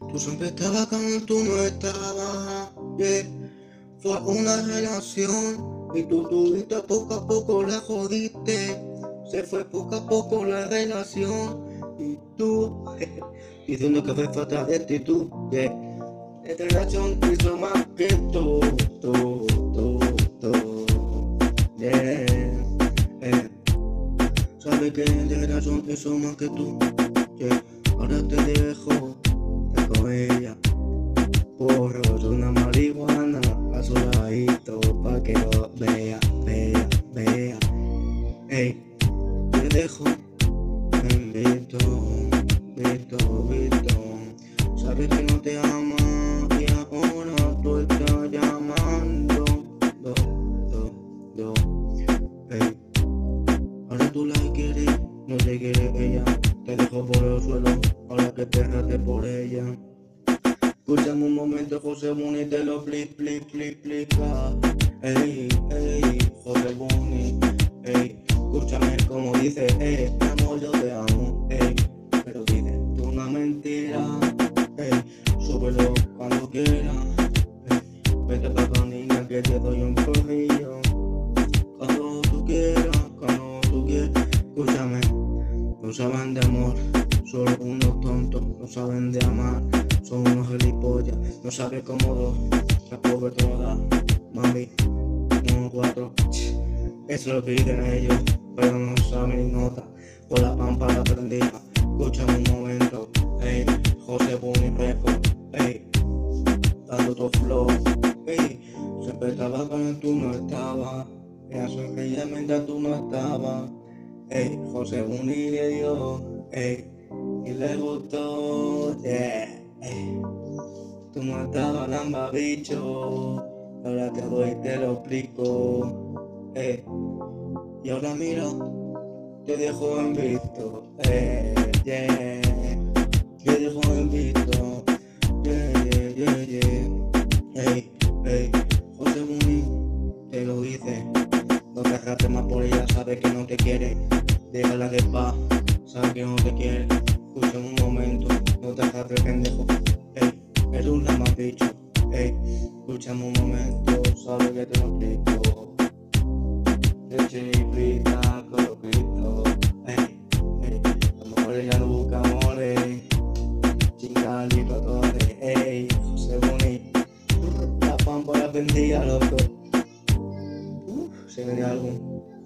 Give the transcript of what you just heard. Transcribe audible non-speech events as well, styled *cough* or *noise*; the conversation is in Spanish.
Tú siempre estabas cuando tú no estabas. Yeah. Fue una relación y tú tuviste poco a poco la jodiste. Se fue poco a poco la relación y tú *laughs* diciendo que fue falta de actitud. Yeah. Esta relación hizo más que todo, todo, todo. Yeah. Eh. Sabes que de razón hizo más que tú. Yeah. Ahora te dejo con ella. Porro, una marihuana a su ladito pa' que lo vea, vea, vea. Ey, te dejo en visto, visto, visto. Sabes que no te ama y ahora tú estás llamando. Do, do, do. Ey, ahora tú la quieres, no te quiere ella. Te dejo por el suelo, ahora que te por ella. Escúchame un momento, José Buni, te lo flip, flip, flip, flipa. Ey, ey, José Buni, ey, escúchame como dice, ey, mi amor, yo te amo, ey, pero dice, tú una mentira, ey, súbelo cuando quieras, ey, vete pa' tu niña que te doy un corrillo, cuando tú quieras, cuando tú quieras, escúchame, no saben de amor, solo unos tontos, no saben de amar. No sabe cómo la pobre toda, mami, uno cuatro, eso es lo dicen ellos, pero no saben ni nota, con la pámpara prendida, escúchame un momento, ey, José Buni Record, ey, dando tu flow, ey, siempre estaba cuando tú no estabas, ella sonreía mientras tú no estabas, ey, José Buni le dio, ey, y le gustó, yeah. Ey, tú no estabas lamba bicho, ahora te doy te lo explico. Ey, y ahora mira, te dejo en visto. Ey, yeah, te dejo en visto. Yeah, yeah, yeah, yeah. Ey, ey, José Muni, te lo dice. No te agarres más por ella, sabe que no te quiere. Déjala de paz, sabe que no te quiere. Escucha un momento, no te agarres pendejo. Ey, Perdona, más bicho. Ey, escúchame un momento, sabes que te lo explico. De chiflita con los gritos. Ey, ey, las mujeres ya no buscan amores. Chingar y patores. Ey, José Boni. La pámpara vendía, loco. Uh, se vendía algo.